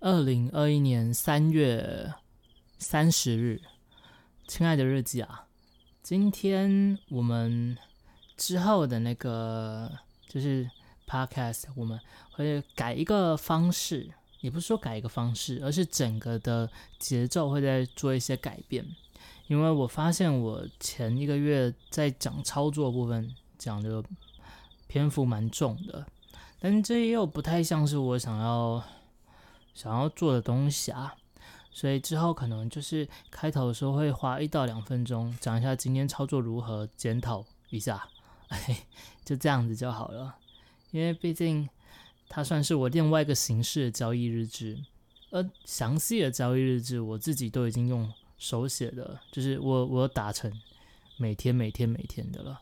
二零二一年三月三十日，亲爱的日记啊，今天我们之后的那个就是 podcast，我们会改一个方式，也不是说改一个方式，而是整个的节奏会在做一些改变。因为我发现我前一个月在讲操作部分讲的篇幅蛮重的，但这又不太像是我想要。想要做的东西啊，所以之后可能就是开头的时候会花一到两分钟讲一下今天操作如何，检讨一下，哎，就这样子就好了。因为毕竟它算是我另外一个形式的交易日志，而详细的交易日志我自己都已经用手写的，就是我我打成每天每天每天的了，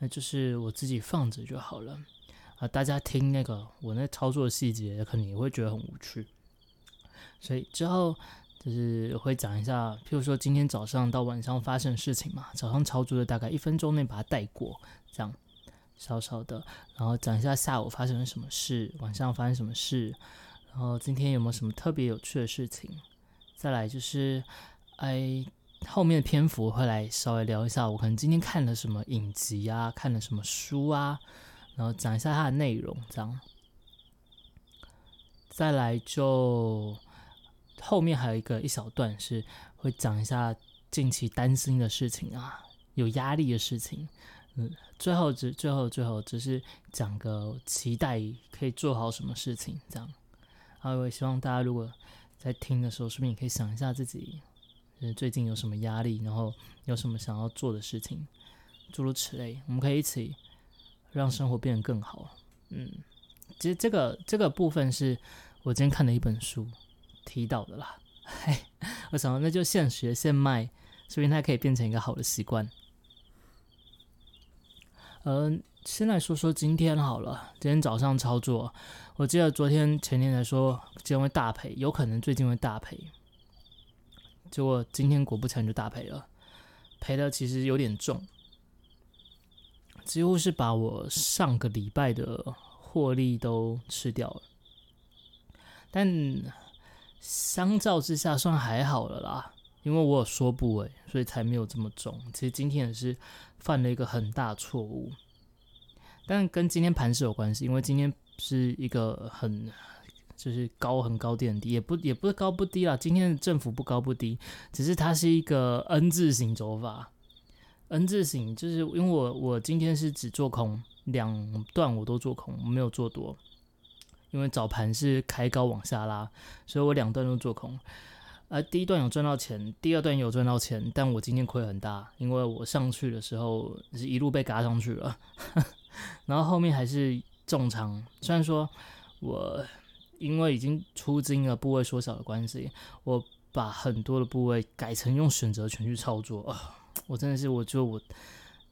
那就是我自己放着就好了啊。大家听那个我那操作细节，可能也会觉得很无趣。所以之后就是会讲一下，譬如说今天早上到晚上发生的事情嘛，早上操作的大概一分钟内把它带过，这样稍稍的，然后讲一下下午发生了什么事，晚上发生什么事，然后今天有没有什么特别有趣的事情，再来就是，哎，后面的篇幅会来稍微聊一下，我可能今天看了什么影集啊，看了什么书啊，然后讲一下它的内容，这样，再来就。后面还有一个一小段是会讲一下近期担心的事情啊，有压力的事情，嗯，最后只最后最后只是讲个期待可以做好什么事情这样，然后我也希望大家如果在听的时候，顺便也可以想一下自己，嗯，最近有什么压力，然后有什么想要做的事情，诸如此类，我们可以一起让生活变得更好。嗯，其实这个这个部分是我今天看的一本书。提到的啦，嘿，我想那就现学现卖，说不定它可以变成一个好的习惯。嗯，先来说说今天好了，今天早上操作，我记得昨天前天才说今天会大赔，有可能最近会大赔，结果今天果不其然就大赔了，赔的其实有点重，几乎是把我上个礼拜的获利都吃掉了，但。相较之下算还好了啦，因为我有说不为，所以才没有这么重。其实今天也是犯了一个很大错误，但跟今天盘是有关系，因为今天是一个很就是高很高点低，也不也不是高不低啦。今天的振幅不高不低，只是它是一个 N 字形走法。N 字形就是因为我我今天是只做空两段，我都做空，我没有做多。因为早盘是开高往下拉，所以我两段都做空。而第一段有赚到钱，第二段也有赚到钱，但我今天亏很大，因为我上去的时候是一路被嘎上去了，然后后面还是重仓。虽然说我因为已经出金了，部位缩小的关系，我把很多的部位改成用选择权去操作啊，我真的是我觉得我。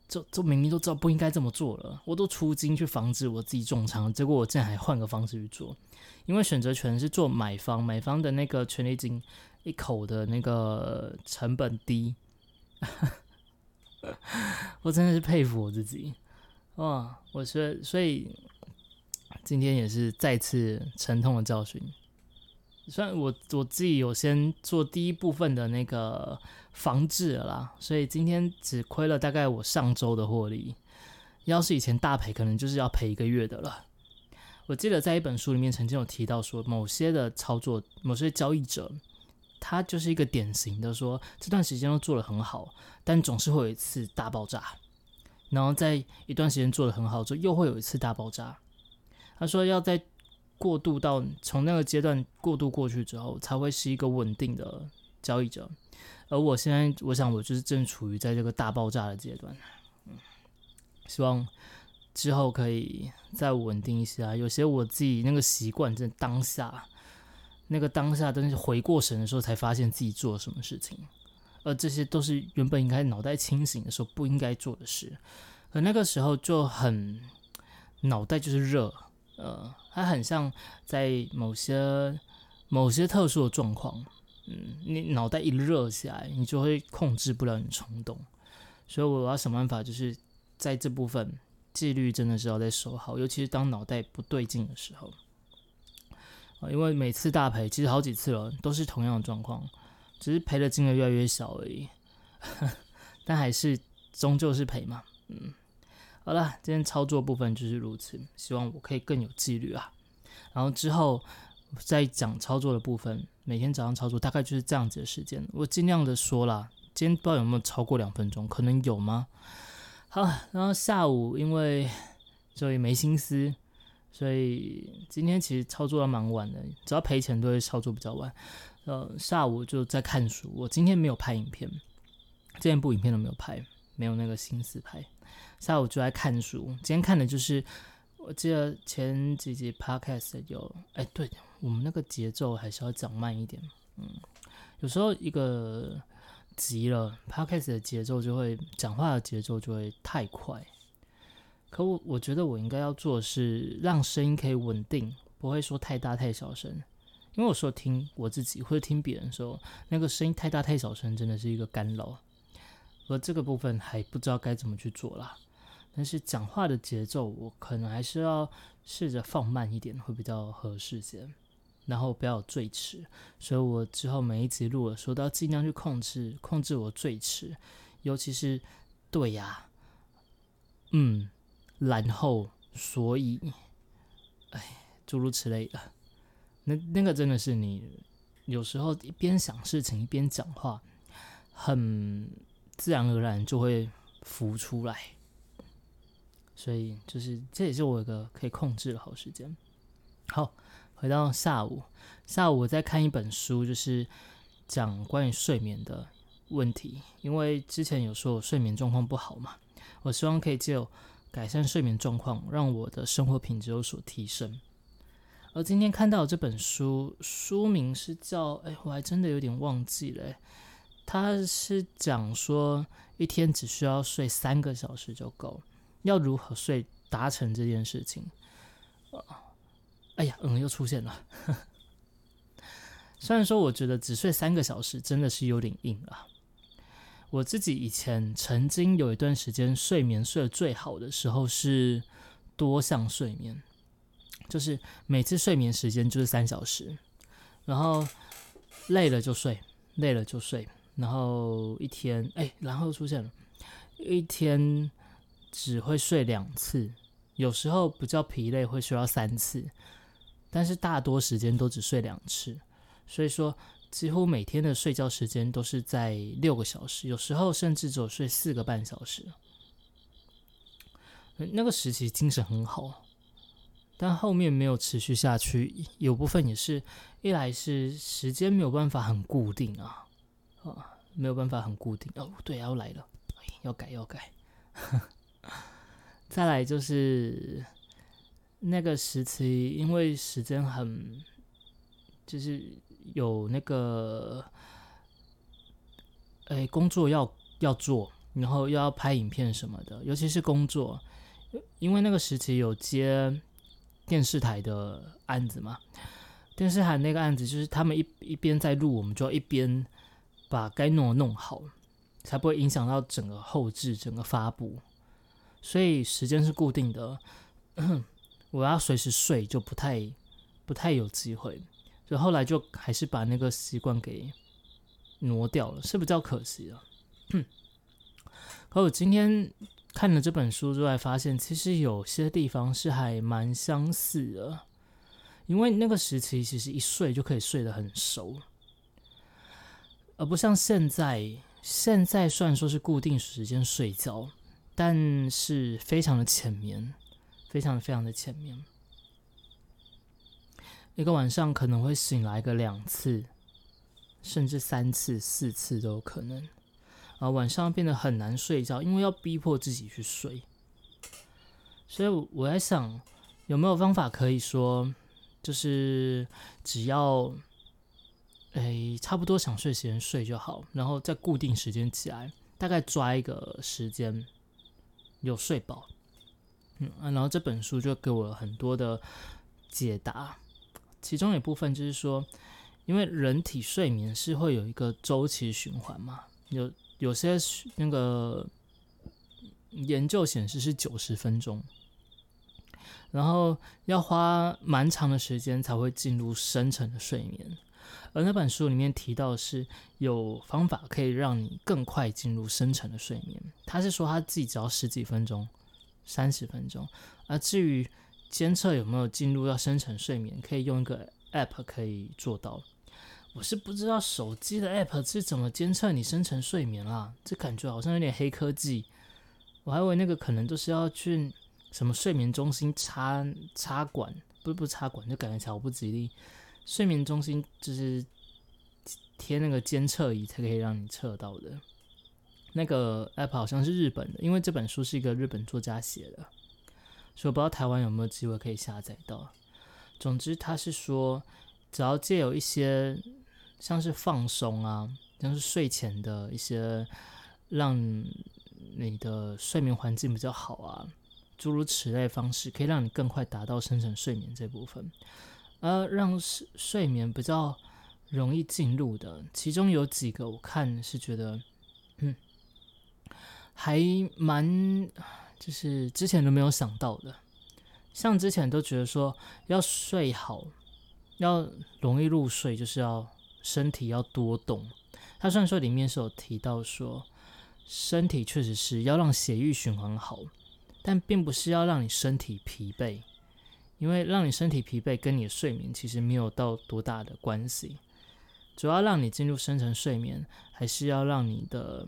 这这明明都知道不应该这么做了，我都出金去防止我自己重仓，结果我竟然还换个方式去做，因为选择权是做买方，买方的那个权利金一口的那个成本低，我真的是佩服我自己哇！我说，所以今天也是再次沉痛的教训。虽然我我自己有先做第一部分的那个防治了啦，所以今天只亏了大概我上周的获利。要是以前大赔，可能就是要赔一个月的了。我记得在一本书里面曾经有提到说，某些的操作，某些交易者，他就是一个典型的说，这段时间都做得很好，但总是会有一次大爆炸，然后在一段时间做得很好之后，又会有一次大爆炸。他说要在。过渡到从那个阶段过渡过去之后，才会是一个稳定的交易者。而我现在，我想我就是正处于在这个大爆炸的阶段。嗯，希望之后可以再稳定一些啊。有些我自己那个习惯，在当下那个当下，真是回过神的时候，才发现自己做了什么事情。而这些都是原本应该脑袋清醒的时候不应该做的事。而那个时候就很脑袋就是热。呃，它很像在某些某些特殊的状况，嗯，你脑袋一热起来，你就会控制不了你冲动，所以我要想办法，就是在这部分纪律真的是要再守好，尤其是当脑袋不对劲的时候。啊，因为每次大赔，其实好几次了，都是同样的状况，只是赔的金额越来越小而已，但还是终究是赔嘛，嗯，好了，今天操作部分就是如此，希望我可以更有纪律啊，然后之后再讲操作的部分，每天早上操作大概就是这样子的时间，我尽量的说啦，今天不知道有没有超过两分钟，可能有吗？好，然后下午因为所以没心思。所以今天其实操作的蛮晚的，只要赔钱都会操作比较晚。呃，下午就在看书。我今天没有拍影片，这一部影片都没有拍，没有那个心思拍。下午就在看书。今天看的就是，我记得前几集 podcast 有，哎，对我们那个节奏还是要讲慢一点。嗯，有时候一个急了，podcast 的节奏就会，讲话的节奏就会太快。可我我觉得我应该要做的是让声音可以稳定，不会说太大太小声。因为有时候听我自己或者听别人说，那个声音太大太小声，真的是一个干扰。而这个部分还不知道该怎么去做啦。但是讲话的节奏，我可能还是要试着放慢一点，会比较合适些。然后不要有最迟，所以我之后每一集录的时候都要尽量去控制控制我最迟，尤其是对呀，嗯。然后，所以，哎，诸如此类的，那那个真的是你有时候一边想事情一边讲话，很自然而然就会浮出来。所以，就是这也是我一个可以控制的好时间。好，回到下午，下午我在看一本书，就是讲关于睡眠的问题。因为之前有说我睡眠状况不好嘛，我希望可以借。改善睡眠状况，让我的生活品质有所提升。而今天看到这本书，书名是叫……哎，我还真的有点忘记了。它是讲说一天只需要睡三个小时就够了，要如何睡达成这件事情？哎呀，嗯，又出现了。虽然说我觉得只睡三个小时真的是有点硬了。我自己以前曾经有一段时间睡眠睡得最好的时候是多项睡眠，就是每次睡眠时间就是三小时，然后累了就睡，累了就睡，然后一天哎，然后出现了，一天只会睡两次，有时候比较疲累会睡到三次，但是大多时间都只睡两次，所以说。几乎每天的睡觉时间都是在六个小时，有时候甚至只有睡四个半小时。那个时期精神很好，但后面没有持续下去，有部分也是一来是时间没有办法很固定啊，啊，没有办法很固定哦，对，要来了，要改要改。再来就是那个时期，因为时间很，就是。有那个，哎，工作要要做，然后又要拍影片什么的，尤其是工作，因为那个时期有接电视台的案子嘛。电视台那个案子就是他们一一边在录，我们就要一边把该弄的弄好，才不会影响到整个后置、整个发布。所以时间是固定的，我要随时睡就不太不太有机会。所以后来就还是把那个习惯给挪掉了，是比较可惜了。可我今天看了这本书之后，发现其实有些地方是还蛮相似的。因为那个时期其实一睡就可以睡得很熟，而不像现在。现在虽然说是固定时间睡觉，但是非常的浅眠，非常非常的浅眠。一个晚上可能会醒来个两次，甚至三次、四次都有可能。啊，晚上变得很难睡觉，因为要逼迫自己去睡。所以我在想，有没有方法可以说，就是只要，哎，差不多想睡时间睡就好，然后再固定时间起来，大概抓一个时间有睡饱。嗯，然后这本书就给我很多的解答。其中一部分就是说，因为人体睡眠是会有一个周期循环嘛，有有些那个研究显示是九十分钟，然后要花蛮长的时间才会进入深层的睡眠。而那本书里面提到是有方法可以让你更快进入深层的睡眠。他是说他自己只要十几分钟、三十分钟。而至于监测有没有进入到深层睡眠，可以用一个 app 可以做到。我是不知道手机的 app 是怎么监测你深层睡眠啦，这感觉好像有点黑科技。我还以为那个可能都是要去什么睡眠中心插插管，不是不插管，就感觉巧不吉利。睡眠中心就是贴那个监测仪才可以让你测到的。那个 app 好像是日本的，因为这本书是一个日本作家写的，所以我不知道台湾有没有机会可以下载到。总之，他是说，只要借有一些像是放松啊，像是睡前的一些让你的睡眠环境比较好啊，诸如此类方式，可以让你更快达到深层睡眠这部分。呃，让睡睡眠比较容易进入的，其中有几个我看是觉得，嗯，还蛮就是之前都没有想到的。像之前都觉得说要睡好，要容易入睡，就是要身体要多动。他虽然说里面是有提到说，身体确实是要让血液循环好，但并不是要让你身体疲惫。因为让你身体疲惫跟你的睡眠其实没有到多大的关系，主要让你进入深层睡眠，还是要让你的，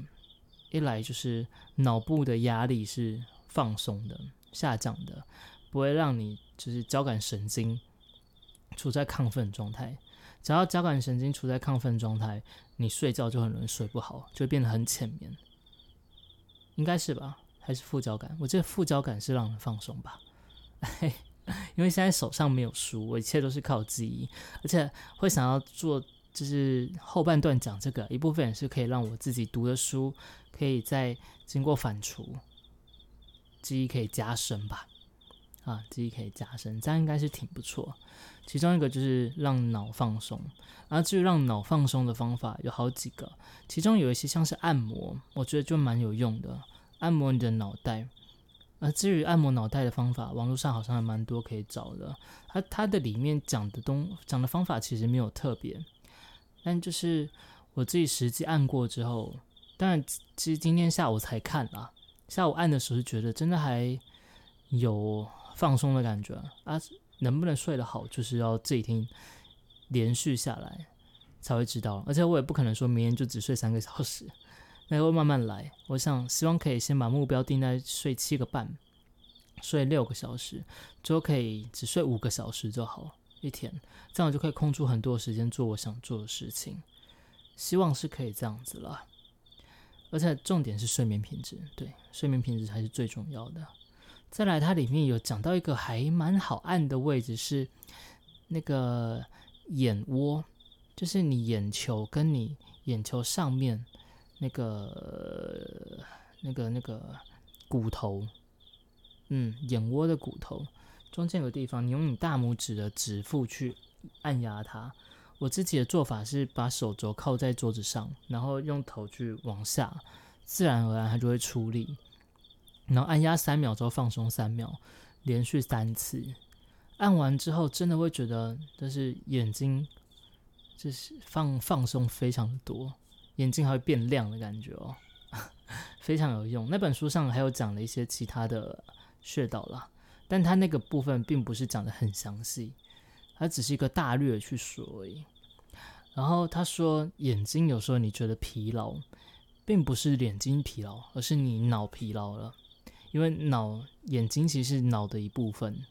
一来就是脑部的压力是放松的、下降的，不会让你就是交感神经处在亢奋状态。只要交感神经处在亢奋状态，你睡觉就很容易睡不好，就变得很浅眠，应该是吧？还是副交感？我记得副交感是让人放松吧？因为现在手上没有书，我一切都是靠记忆，而且会想要做，就是后半段讲这个一部分也是可以让我自己读的书，可以再经过反刍，记忆可以加深吧，啊，记忆可以加深，这样应该是挺不错。其中一个就是让脑放松，然后至于让脑放松的方法有好几个，其中有一些像是按摩，我觉得就蛮有用的，按摩你的脑袋。而至于按摩脑袋的方法，网络上好像还蛮多可以找的。它它的里面讲的东讲的方法其实没有特别，但就是我自己实际按过之后，当然其实今天下午才看啊，下午按的时候觉得真的还有放松的感觉啊。能不能睡得好，就是要这几天连续下来才会知道。而且我也不可能说明天就只睡三个小时。那会慢慢来，我想希望可以先把目标定在睡七个半，睡六个小时，就可以只睡五个小时就好一天，这样就可以空出很多时间做我想做的事情。希望是可以这样子了，而且重点是睡眠品质，对，睡眠品质才是最重要的。再来，它里面有讲到一个还蛮好按的位置是那个眼窝，就是你眼球跟你眼球上面。那个、那个、那个骨头，嗯，眼窝的骨头中间有个地方，你用你大拇指的指腹去按压它。我自己的做法是把手肘靠在桌子上，然后用头去往下，自然而然它就会出力。然后按压三秒之后放松三秒，连续三次。按完之后，真的会觉得就是眼睛就是放放松非常的多。眼睛还会变亮的感觉哦，非常有用。那本书上还有讲了一些其他的穴道啦，但他那个部分并不是讲的很详细，他只是一个大略去说而已。然后他说，眼睛有时候你觉得疲劳，并不是眼睛疲劳，而是你脑疲劳了，因为脑眼睛其实是脑的一部分，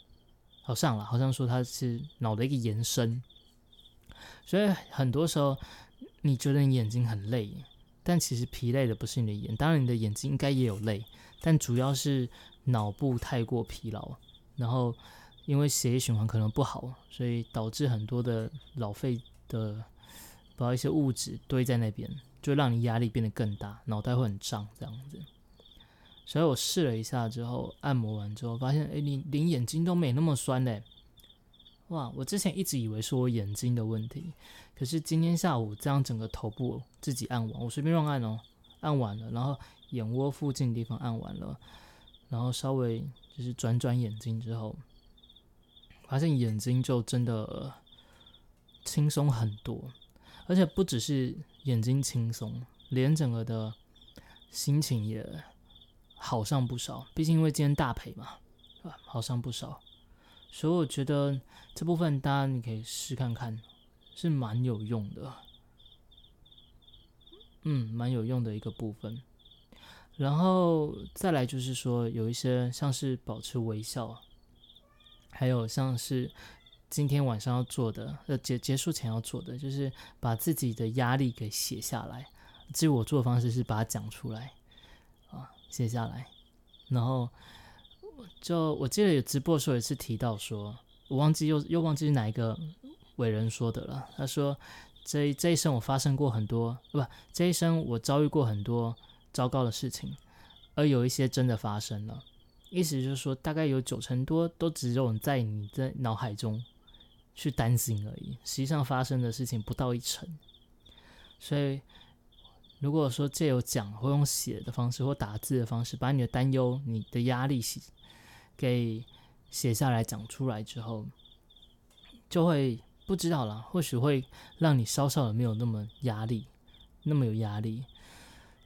好像了，好像说它是脑的一个延伸，所以很多时候。你觉得你眼睛很累，但其实疲累的不是你的眼，当然你的眼睛应该也有累，但主要是脑部太过疲劳，然后因为血液循环可能不好，所以导致很多的老废的把一些物质堆在那边，就让你压力变得更大，脑袋会很胀这样子。所以我试了一下之后，按摩完之后发现，哎，你连眼睛都没那么酸嘞。哇，我之前一直以为是我眼睛的问题，可是今天下午这样整个头部自己按完，我随便乱按哦，按完了，然后眼窝附近地方按完了，然后稍微就是转转眼睛之后，发现眼睛就真的轻松很多，而且不只是眼睛轻松，连整个的心情也好上不少。毕竟因为今天大赔嘛，啊，好上不少。所以我觉得这部分大家你可以试看看，是蛮有用的。嗯，蛮有用的一个部分。然后再来就是说，有一些像是保持微笑，还有像是今天晚上要做的，呃结结束前要做的，就是把自己的压力给写下来。至于我做的方式是把它讲出来，啊，写下来。然后就我记得有直播的时候也是提到说，我忘记又又忘记是哪一个伟人说的了。他说这这一生我发生过很多，不，这一生我遭遇过很多。糟糕的事情，而有一些真的发生了。意思就是说，大概有九成多都只有在你的脑海中去担心而已，实际上发生的事情不到一成。所以，如果说借由讲或用写的方式或打字的方式，把你的担忧、你的压力写给写下来讲出来之后，就会不知道了，或许会让你稍稍的没有那么压力，那么有压力。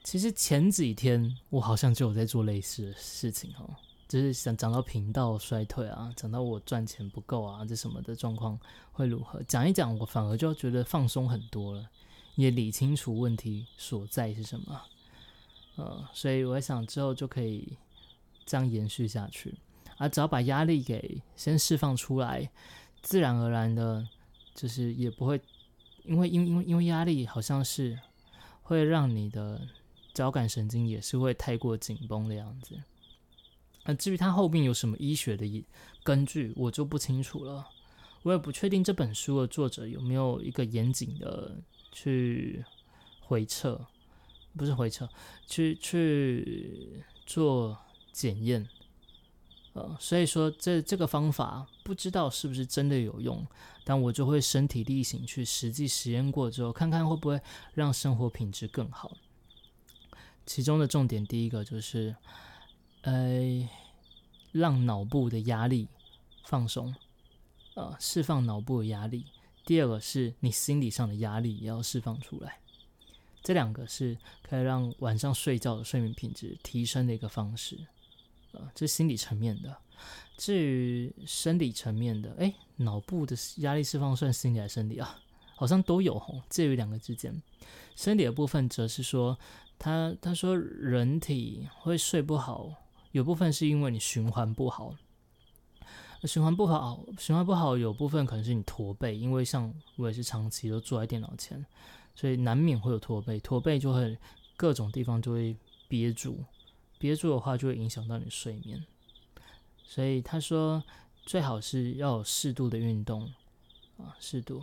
其实前几天我好像就有在做类似的事情哦，就是想讲到频道衰退啊，讲到我赚钱不够啊，这什么的状况会如何？讲一讲，我反而就觉得放松很多了，也理清楚问题所在是什么。呃，所以我想之后就可以这样延续下去，啊，只要把压力给先释放出来，自然而然的，就是也不会因为因因为因为压力好像是会让你的。交感神经也是会太过紧绷的样子。那至于它后面有什么医学的根据，我就不清楚了。我也不确定这本书的作者有没有一个严谨的去回测，不是回测，去去做检验。呃，所以说这这个方法不知道是不是真的有用，但我就会身体力行去实际实验过之后，看看会不会让生活品质更好。其中的重点，第一个就是，呃，让脑部的压力放松，呃，释放脑部的压力。第二个是你心理上的压力也要释放出来。这两个是可以让晚上睡觉的睡眠品质提升的一个方式，呃，这是心理层面的。至于生理层面的，哎，脑部的压力释放算心理还是生理啊？好像都有吼，介于两个之间。生理的部分则是说。他他说，人体会睡不好，有部分是因为你循环不好。循环不好，循环不好，有部分可能是你驼背，因为像我也是长期都坐在电脑前，所以难免会有驼背。驼背就会各种地方就会憋住，憋住的话就会影响到你睡眠。所以他说，最好是要有适度的运动啊，适度。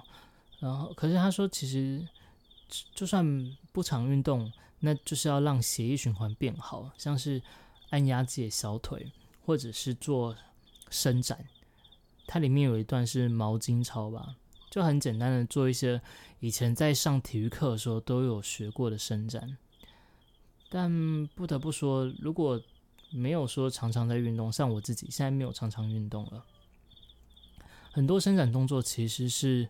然后，可是他说，其实就算不常运动。那就是要让血液循环变好，像是按压自己的小腿，或者是做伸展。它里面有一段是毛巾操吧，就很简单的做一些以前在上体育课的时候都有学过的伸展。但不得不说，如果没有说常常在运动，像我自己现在没有常常运动了，很多伸展动作其实是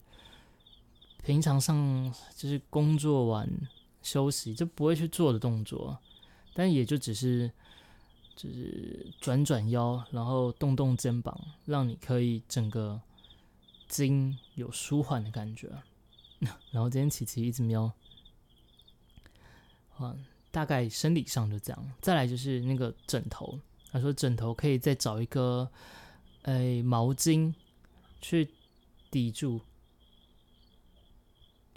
平常上就是工作完。休息就不会去做的动作，但也就只是，就是转转腰，然后动动肩膀，让你可以整个筋有舒缓的感觉。然后今天琪琪一直瞄，啊，大概生理上就这样。再来就是那个枕头，他说枕头可以再找一个，哎，毛巾去抵住。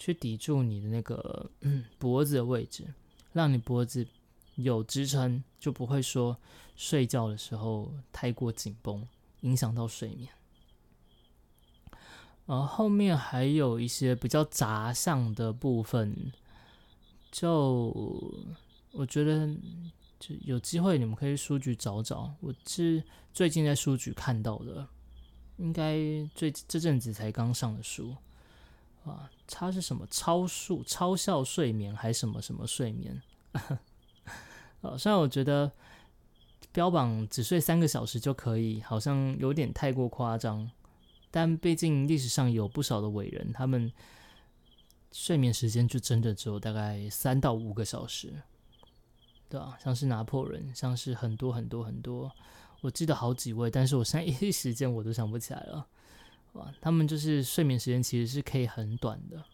去抵住你的那个脖子的位置，让你脖子有支撑，就不会说睡觉的时候太过紧绷，影响到睡眠。然后，后面还有一些比较杂项的部分，就我觉得就有机会你们可以书局找找，我是最近在书局看到的，应该最这阵子才刚上的书。啊，它是什么超速、超效睡眠还是什么什么睡眠？呃，虽然我觉得标榜只睡三个小时就可以，好像有点太过夸张。但毕竟历史上有不少的伟人，他们睡眠时间就真的只有大概三到五个小时，对吧？像是拿破仑，像是很多很多很多，我记得好几位，但是我现在 一时间我都想不起来了，哇，他们就是睡眠时间其实是可以很短的，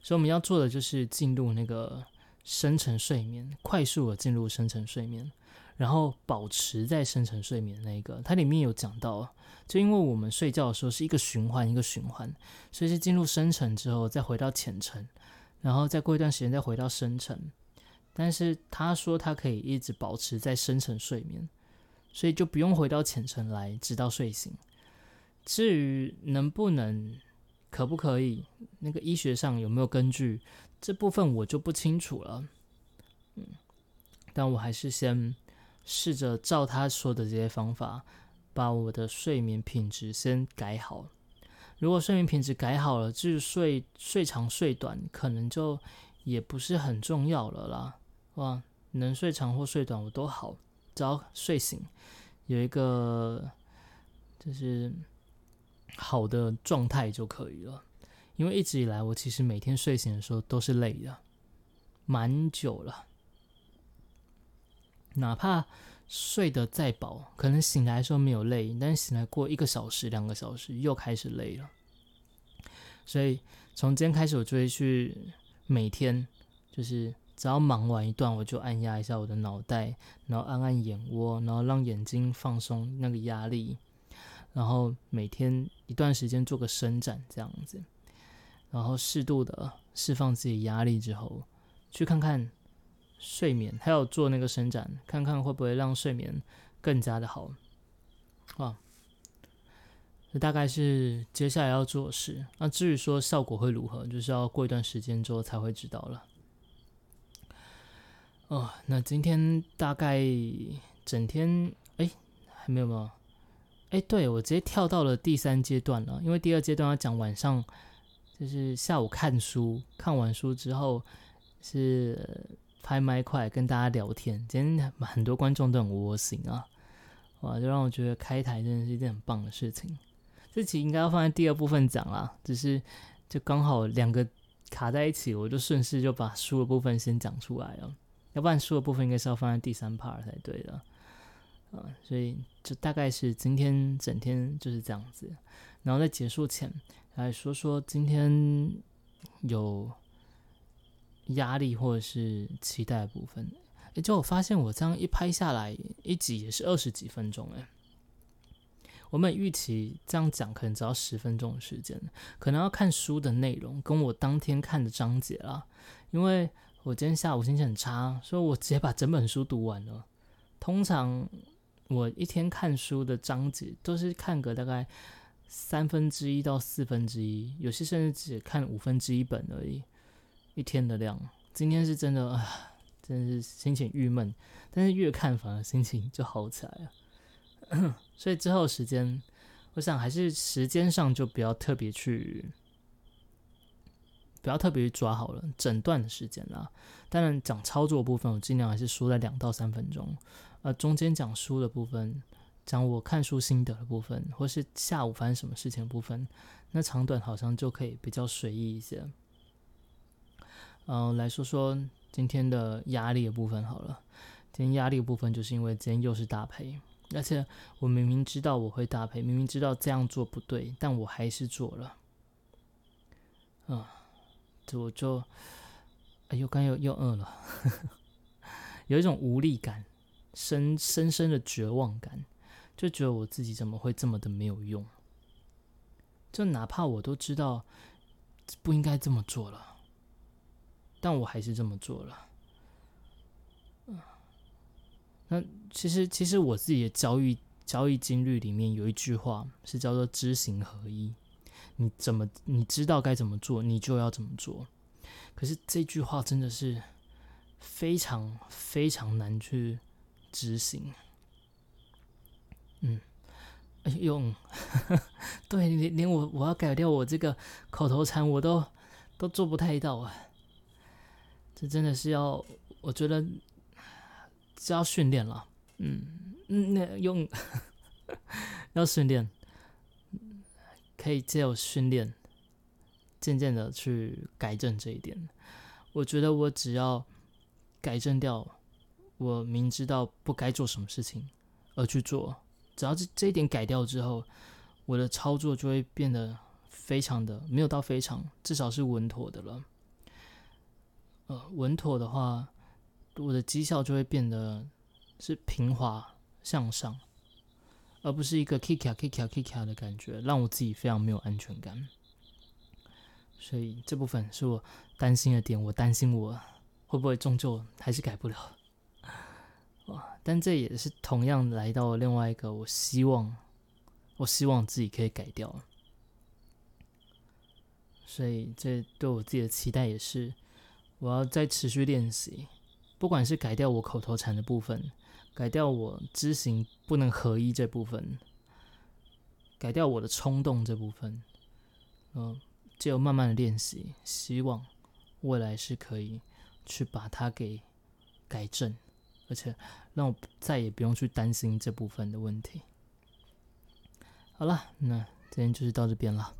所以我们要做的就是进入那个深层睡眠，快速的进入深层睡眠。然后保持在深层睡眠那个，它里面有讲到，就因为我们睡觉的时候是一个循环一个循环，所以是进入深层之后再回到浅层，然后再过一段时间再回到深层。但是他说他可以一直保持在深层睡眠，所以就不用回到浅层来直到睡醒。至于能不能、可不可以，那个医学上有没有根据，这部分我就不清楚了。嗯，但我还是先。试着照他说的这些方法，把我的睡眠品质先改好。如果睡眠品质改好了，至于睡睡长睡短，可能就也不是很重要了啦。哇，能睡长或睡短我都好，只要睡醒有一个就是好的状态就可以了。因为一直以来，我其实每天睡醒的时候都是累的，蛮久了。哪怕睡得再饱，可能醒来的时候没有累，但是醒来过一个小时、两个小时又开始累了。所以从今天开始，我就会去每天，就是只要忙完一段，我就按压一下我的脑袋，然后按按眼窝，然后让眼睛放松那个压力，然后每天一段时间做个伸展这样子，然后适度的释放自己压力之后，去看看。睡眠还有做那个伸展，看看会不会让睡眠更加的好啊？这大概是接下来要做的事。那至于说效果会如何，就是要过一段时间之后才会知道了。哦，那今天大概整天哎还没有吗？哎，对我直接跳到了第三阶段了，因为第二阶段要讲晚上，就是下午看书，看完书之后是。拍麦块跟大家聊天，今天很多观众都很窝心啊，哇，就让我觉得开台真的是一件很棒的事情。这期应该要放在第二部分讲啦，只是就刚好两个卡在一起，我就顺势就把书的部分先讲出来了，要不然书的部分应该是要放在第三 part 才对的，啊，所以就大概是今天整天就是这样子，然后在结束前来说说今天有。压力或者是期待的部分，哎，就我发现我这样一拍下来，一集也是二十几分钟，哎，我们预期这样讲可能只要十分钟的时间，可能要看书的内容跟我当天看的章节啦，因为我今天下午心情很差，所以我直接把整本书读完了。通常我一天看书的章节都是看个大概三分之一到四分之一，有些甚至只看五分之一本而已。一天的量，今天是真的啊，真是心情郁闷，但是越看反而心情就好起来了。所以之后时间，我想还是时间上就不要特别去，不要特别去抓好了整段的时间啦。当然讲操作部分，我尽量还是说在两到三分钟。呃，中间讲书的部分，讲我看书心得的部分，或是下午发生什么事情的部分，那长短好像就可以比较随意一些。嗯，来说说今天的压力的部分好了。今天压力的部分，就是因为今天又是大赔，而且我明明知道我会大赔，明明知道这样做不对，但我还是做了。啊，这我就哎又干又又饿了，有一种无力感，深深深的绝望感，就觉得我自己怎么会这么的没有用？就哪怕我都知道不应该这么做了。但我还是这么做了。那其实其实我自己的交易交易经历里面有一句话是叫做“知行合一”。你怎么你知道该怎么做，你就要怎么做。可是这句话真的是非常非常难去执行。嗯，用 对连连我我要改掉我这个口头禅，我都都做不太到啊。这真的是要，我觉得是要训练了，嗯，那用 要训练，可以借由训练，渐渐的去改正这一点。我觉得我只要改正掉，我明知道不该做什么事情而去做，只要这这一点改掉之后，我的操作就会变得非常的没有到非常，至少是稳妥的了。呃，稳妥的话，我的绩效就会变得是平滑向上，而不是一个 kick 卡 kick 卡 kick 卡的感觉，让我自己非常没有安全感。所以这部分是我担心的点，我担心我会不会终究还是改不了。哇！但这也是同样来到另外一个，我希望，我希望自己可以改掉。所以这对我自己的期待也是，我要再持续练习，不管是改掉我口头禅的部分，改掉我知行不能合一这部分，改掉我的冲动这部分，嗯。只有慢慢的练习，希望未来是可以去把它给改正，而且让我再也不用去担心这部分的问题。好了，那今天就是到这边了。